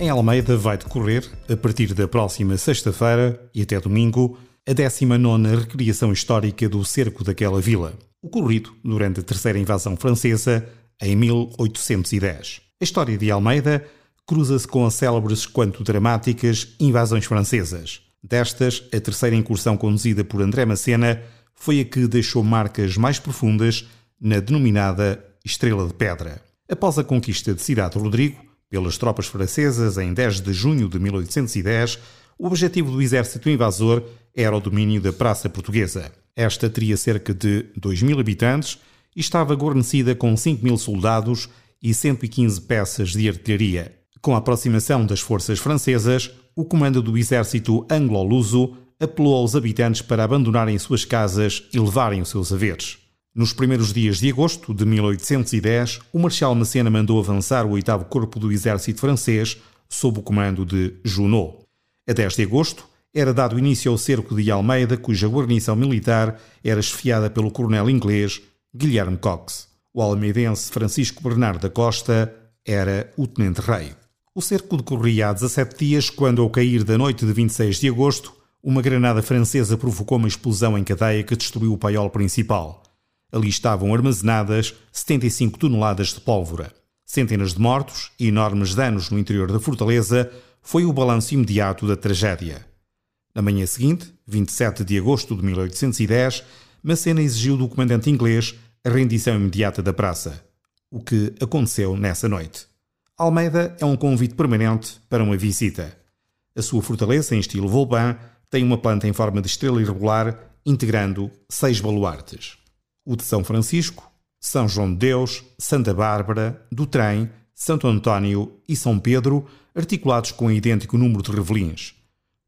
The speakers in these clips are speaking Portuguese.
Em Almeida vai decorrer, a partir da próxima sexta-feira e até domingo, a 19 recriação histórica do cerco daquela vila, ocorrido durante a terceira invasão francesa em 1810. A história de Almeida cruza-se com as célebres quanto dramáticas invasões francesas. Destas, a terceira incursão conduzida por André Macena foi a que deixou marcas mais profundas na denominada Estrela de Pedra. Após a conquista de Cidade Rodrigo, pelas tropas francesas em 10 de junho de 1810, o objetivo do exército invasor era o domínio da Praça Portuguesa. Esta teria cerca de 2 mil habitantes e estava guarnecida com 5 mil soldados e 115 peças de artilharia. Com a aproximação das forças francesas, o comando do exército anglo-luso apelou aos habitantes para abandonarem suas casas e levarem os seus haveres. Nos primeiros dias de agosto de 1810, o Marshal Massena mandou avançar o 8 Corpo do Exército Francês sob o comando de Junot. A 10 de agosto, era dado início ao cerco de Almeida, cuja guarnição militar era esfiada pelo coronel inglês Guilherme Cox. O almeidense Francisco Bernardo da Costa era o tenente-rei. O cerco decorria há 17 dias, quando, ao cair da noite de 26 de agosto, uma granada francesa provocou uma explosão em cadeia que destruiu o paiol principal. Ali estavam armazenadas 75 toneladas de pólvora. Centenas de mortos e enormes danos no interior da fortaleza foi o balanço imediato da tragédia. Na manhã seguinte, 27 de agosto de 1810, Macena exigiu do comandante inglês a rendição imediata da praça, o que aconteceu nessa noite. Almeida é um convite permanente para uma visita. A sua fortaleza, em estilo Vauban, tem uma planta em forma de estrela irregular, integrando seis baluartes o de São Francisco, São João de Deus, Santa Bárbara, do Trem, Santo António e São Pedro, articulados com um idêntico número de revelins.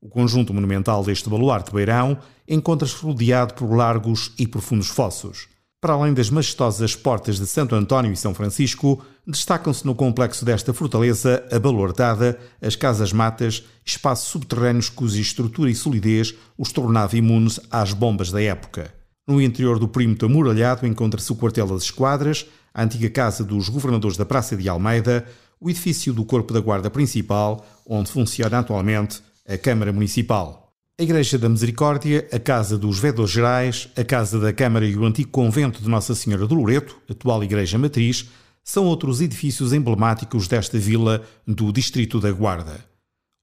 O conjunto monumental deste baluarte beirão encontra-se rodeado por largos e profundos fossos. Para além das majestosas portas de Santo António e São Francisco, destacam-se no complexo desta fortaleza a baluartada, as casas-matas, espaços subterrâneos cuja estrutura e solidez os tornava imunes às bombas da época. No interior do perímetro amuralhado encontra-se o quartel das esquadras, a antiga casa dos governadores da Praça de Almeida, o edifício do Corpo da Guarda Principal, onde funciona atualmente a Câmara Municipal. A Igreja da Misericórdia, a Casa dos Vedores Gerais, a Casa da Câmara e o antigo convento de Nossa Senhora do Loreto, atual Igreja Matriz, são outros edifícios emblemáticos desta vila do Distrito da Guarda,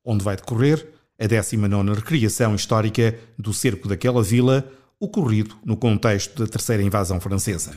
onde vai decorrer a 19ª recriação histórica do cerco daquela vila, ocorrido no contexto da terceira invasão francesa.